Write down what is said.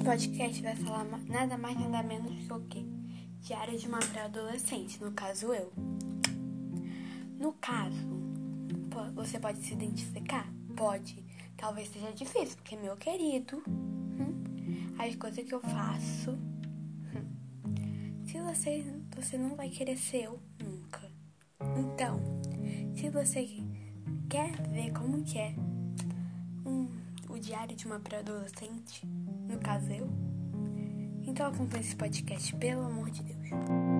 Esse podcast vai falar nada mais nada menos que o? Diário de uma pré-adolescente, no caso eu. No caso, você pode se identificar? Pode. Talvez seja difícil, porque meu querido, hum, as coisas que eu faço, hum, se você, você não vai querer ser eu nunca. Então, se você quer ver como que é diário de uma pré-adolescente, no caso eu, então acompanhe esse podcast, pelo amor de Deus.